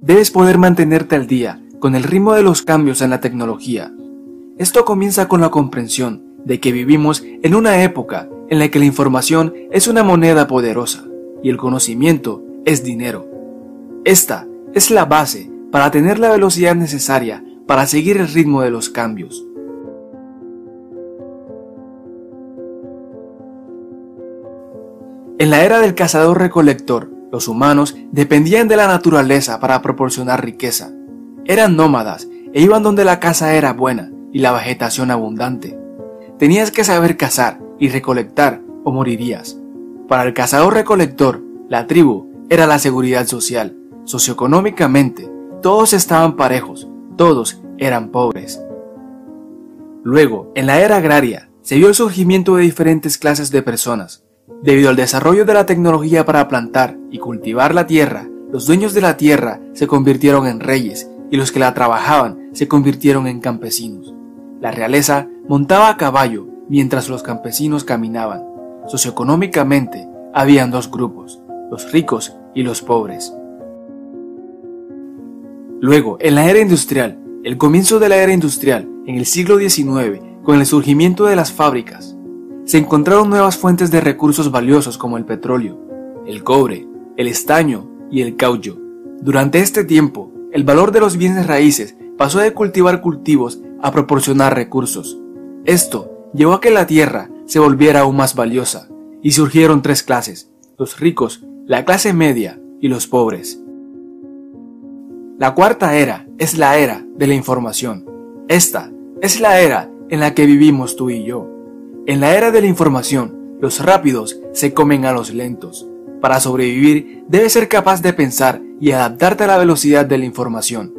Debes poder mantenerte al día con el ritmo de los cambios en la tecnología. Esto comienza con la comprensión de que vivimos en una época en la que la información es una moneda poderosa y el conocimiento es dinero. Esta es la base para tener la velocidad necesaria para seguir el ritmo de los cambios. En la era del cazador-recolector, los humanos dependían de la naturaleza para proporcionar riqueza. Eran nómadas e iban donde la caza era buena y la vegetación abundante. Tenías que saber cazar y recolectar o morirías. Para el cazador-recolector, la tribu era la seguridad social. Socioeconómicamente, todos estaban parejos, todos eran pobres. Luego, en la era agraria, se vio el surgimiento de diferentes clases de personas, Debido al desarrollo de la tecnología para plantar y cultivar la tierra, los dueños de la tierra se convirtieron en reyes y los que la trabajaban se convirtieron en campesinos. La realeza montaba a caballo mientras los campesinos caminaban. Socioeconómicamente habían dos grupos, los ricos y los pobres. Luego, en la era industrial, el comienzo de la era industrial, en el siglo XIX, con el surgimiento de las fábricas, se encontraron nuevas fuentes de recursos valiosos como el petróleo, el cobre, el estaño y el caucho. Durante este tiempo, el valor de los bienes raíces pasó de cultivar cultivos a proporcionar recursos. Esto llevó a que la tierra se volviera aún más valiosa y surgieron tres clases, los ricos, la clase media y los pobres. La cuarta era es la era de la información. Esta es la era en la que vivimos tú y yo. En la era de la información, los rápidos se comen a los lentos. Para sobrevivir, debes ser capaz de pensar y adaptarte a la velocidad de la información.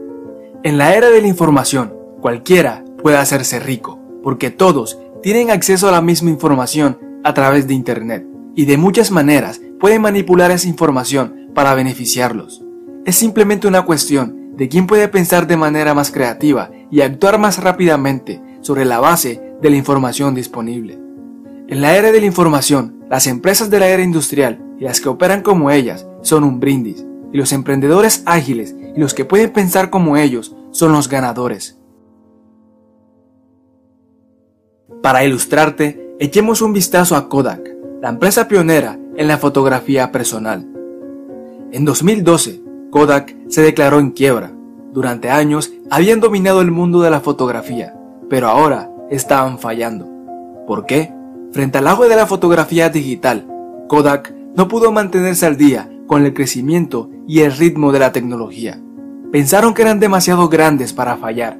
En la era de la información, cualquiera puede hacerse rico, porque todos tienen acceso a la misma información a través de Internet, y de muchas maneras pueden manipular esa información para beneficiarlos. Es simplemente una cuestión de quién puede pensar de manera más creativa y actuar más rápidamente sobre la base de la información disponible. En la era de la información, las empresas de la era industrial y las que operan como ellas son un brindis, y los emprendedores ágiles y los que pueden pensar como ellos son los ganadores. Para ilustrarte, echemos un vistazo a Kodak, la empresa pionera en la fotografía personal. En 2012, Kodak se declaró en quiebra. Durante años habían dominado el mundo de la fotografía, pero ahora estaban fallando. ¿Por qué? Frente al agua de la fotografía digital, Kodak no pudo mantenerse al día con el crecimiento y el ritmo de la tecnología. Pensaron que eran demasiado grandes para fallar,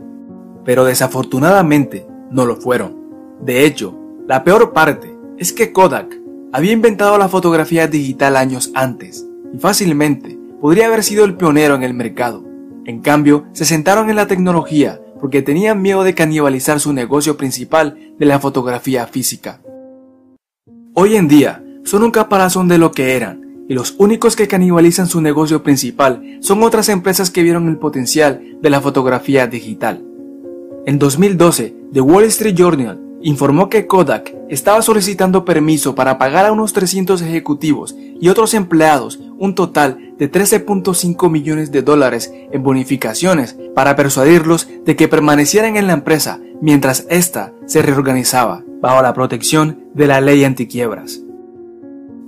pero desafortunadamente no lo fueron. De hecho, la peor parte es que Kodak había inventado la fotografía digital años antes y fácilmente podría haber sido el pionero en el mercado. En cambio, se sentaron en la tecnología porque tenían miedo de canibalizar su negocio principal de la fotografía física. Hoy en día son un caparazón de lo que eran, y los únicos que canibalizan su negocio principal son otras empresas que vieron el potencial de la fotografía digital. En 2012, The Wall Street Journal informó que Kodak estaba solicitando permiso para pagar a unos 300 ejecutivos y otros empleados un total de 13.5 millones de dólares en bonificaciones para persuadirlos de que permanecieran en la empresa mientras ésta se reorganizaba bajo la protección de la ley antiquiebras.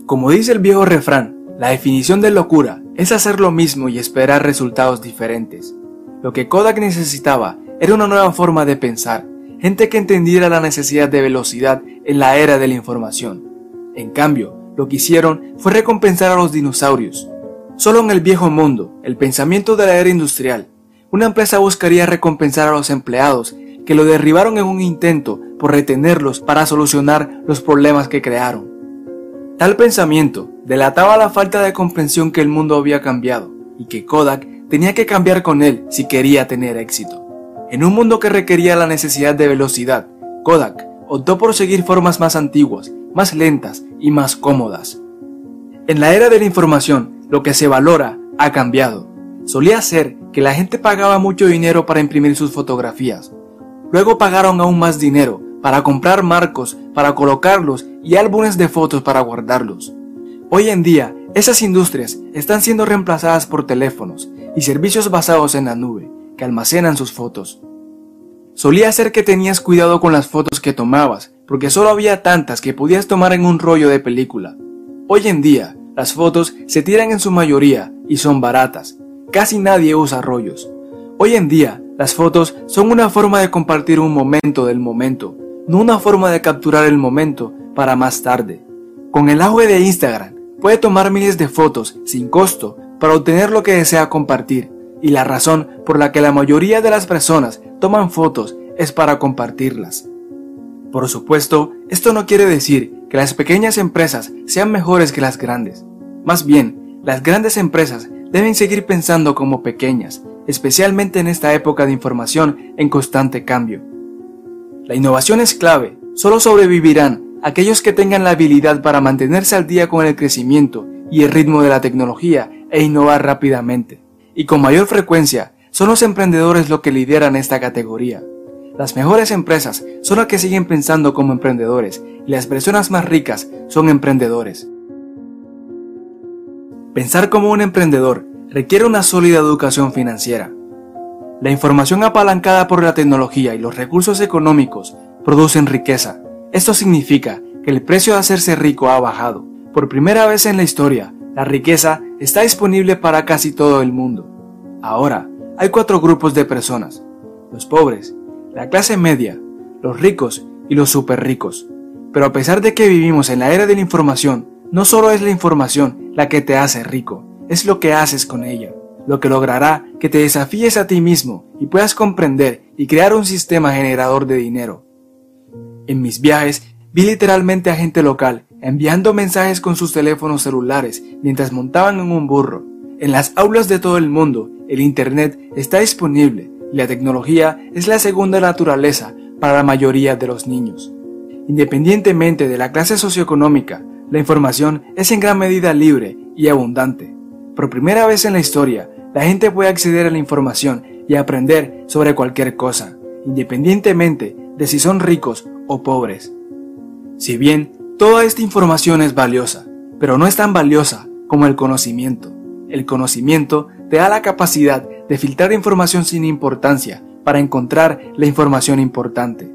Como dice el viejo refrán, la definición de locura es hacer lo mismo y esperar resultados diferentes. Lo que Kodak necesitaba era una nueva forma de pensar, gente que entendiera la necesidad de velocidad en la era de la información. En cambio, lo que hicieron fue recompensar a los dinosaurios. Solo en el viejo mundo, el pensamiento de la era industrial, una empresa buscaría recompensar a los empleados que lo derribaron en un intento por retenerlos para solucionar los problemas que crearon. Tal pensamiento delataba la falta de comprensión que el mundo había cambiado y que Kodak tenía que cambiar con él si quería tener éxito. En un mundo que requería la necesidad de velocidad, Kodak optó por seguir formas más antiguas, más lentas y más cómodas. En la era de la información, lo que se valora ha cambiado. Solía ser que la gente pagaba mucho dinero para imprimir sus fotografías. Luego pagaron aún más dinero para comprar marcos, para colocarlos y álbumes de fotos para guardarlos. Hoy en día Esas industrias están siendo reemplazadas por teléfonos y servicios basados en la nube que almacenan sus fotos. Solía ser que tenías cuidado con las fotos que tomabas, porque solo había tantas que podías tomar en un rollo de película. Hoy en día, las fotos se tiran en su mayoría y son baratas. Casi nadie usa rollos. Hoy en día, las fotos son una forma de compartir un momento del momento, no una forma de capturar el momento para más tarde. Con el auge de Instagram, puede tomar miles de fotos sin costo para obtener lo que desea compartir, y la razón por la que la mayoría de las personas toman fotos es para compartirlas. Por supuesto, esto no quiere decir que las pequeñas empresas sean mejores que las grandes. Más bien, las grandes empresas deben seguir pensando como pequeñas, especialmente en esta época de información en constante cambio. La innovación es clave, solo sobrevivirán aquellos que tengan la habilidad para mantenerse al día con el crecimiento y el ritmo de la tecnología e innovar rápidamente. Y con mayor frecuencia, son los emprendedores los que lideran esta categoría. Las mejores empresas son las que siguen pensando como emprendedores y las personas más ricas son emprendedores. Pensar como un emprendedor requiere una sólida educación financiera. La información apalancada por la tecnología y los recursos económicos producen riqueza. Esto significa que el precio de hacerse rico ha bajado. Por primera vez en la historia, la riqueza está disponible para casi todo el mundo. Ahora, hay cuatro grupos de personas. Los pobres, la clase media, los ricos y los super ricos. Pero a pesar de que vivimos en la era de la información, no solo es la información la que te hace rico, es lo que haces con ella, lo que logrará que te desafíes a ti mismo y puedas comprender y crear un sistema generador de dinero. En mis viajes vi literalmente a gente local enviando mensajes con sus teléfonos celulares mientras montaban en un burro. En las aulas de todo el mundo, el Internet está disponible la tecnología es la segunda naturaleza para la mayoría de los niños. Independientemente de la clase socioeconómica, la información es en gran medida libre y abundante. Por primera vez en la historia, la gente puede acceder a la información y aprender sobre cualquier cosa, independientemente de si son ricos o pobres. Si bien toda esta información es valiosa, pero no es tan valiosa como el conocimiento. El conocimiento te da la capacidad de filtrar información sin importancia para encontrar la información importante.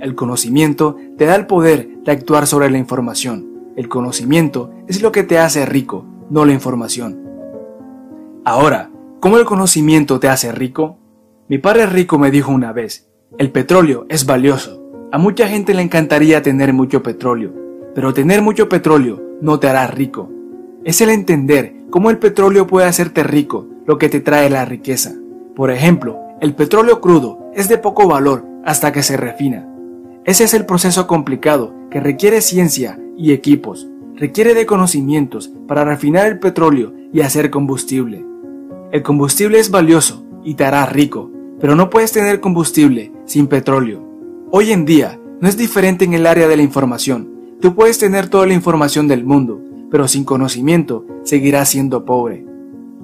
El conocimiento te da el poder de actuar sobre la información. El conocimiento es lo que te hace rico, no la información. Ahora, ¿cómo el conocimiento te hace rico? Mi padre rico me dijo una vez, el petróleo es valioso. A mucha gente le encantaría tener mucho petróleo, pero tener mucho petróleo no te hará rico. Es el entender cómo el petróleo puede hacerte rico lo que te trae la riqueza. Por ejemplo, el petróleo crudo es de poco valor hasta que se refina. Ese es el proceso complicado que requiere ciencia y equipos, requiere de conocimientos para refinar el petróleo y hacer combustible. El combustible es valioso y te hará rico, pero no puedes tener combustible sin petróleo. Hoy en día no es diferente en el área de la información. Tú puedes tener toda la información del mundo, pero sin conocimiento seguirás siendo pobre.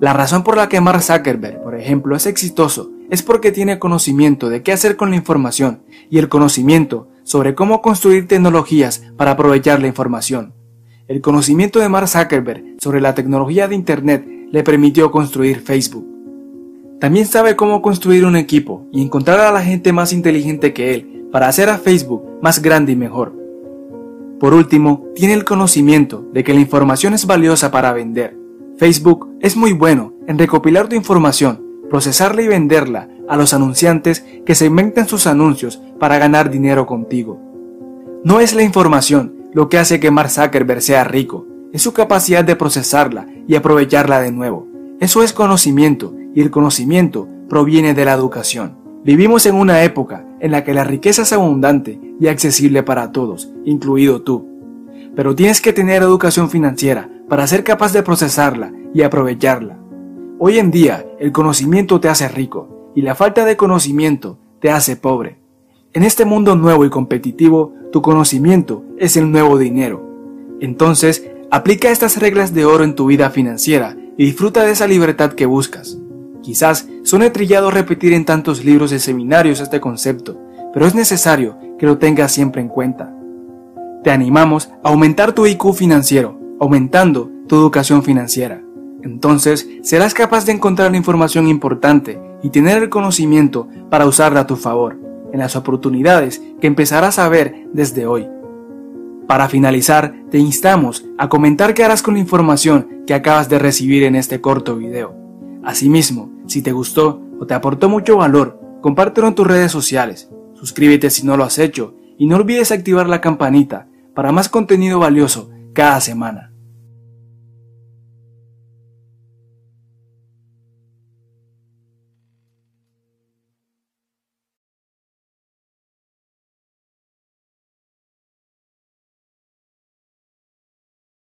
La razón por la que Mark Zuckerberg, por ejemplo, es exitoso es porque tiene conocimiento de qué hacer con la información y el conocimiento sobre cómo construir tecnologías para aprovechar la información. El conocimiento de Mark Zuckerberg sobre la tecnología de Internet le permitió construir Facebook. También sabe cómo construir un equipo y encontrar a la gente más inteligente que él para hacer a Facebook más grande y mejor. Por último, tiene el conocimiento de que la información es valiosa para vender. Facebook es muy bueno en recopilar tu información, procesarla y venderla a los anunciantes que se inventan sus anuncios para ganar dinero contigo. No es la información lo que hace que Mark Zuckerberg sea rico, es su capacidad de procesarla y aprovecharla de nuevo. Eso es conocimiento y el conocimiento proviene de la educación. Vivimos en una época en la que la riqueza es abundante y accesible para todos, incluido tú. Pero tienes que tener educación financiera para ser capaz de procesarla y aprovecharla. Hoy en día el conocimiento te hace rico y la falta de conocimiento te hace pobre. En este mundo nuevo y competitivo, tu conocimiento es el nuevo dinero. Entonces, aplica estas reglas de oro en tu vida financiera y disfruta de esa libertad que buscas. Quizás suene trillado repetir en tantos libros y seminarios este concepto, pero es necesario que lo tengas siempre en cuenta. Te animamos a aumentar tu IQ financiero, aumentando tu educación financiera. Entonces serás capaz de encontrar la información importante y tener el conocimiento para usarla a tu favor en las oportunidades que empezarás a ver desde hoy. Para finalizar, te instamos a comentar qué harás con la información que acabas de recibir en este corto video. Asimismo, si te gustó o te aportó mucho valor, compártelo en tus redes sociales, suscríbete si no lo has hecho y no olvides activar la campanita para más contenido valioso cada semana.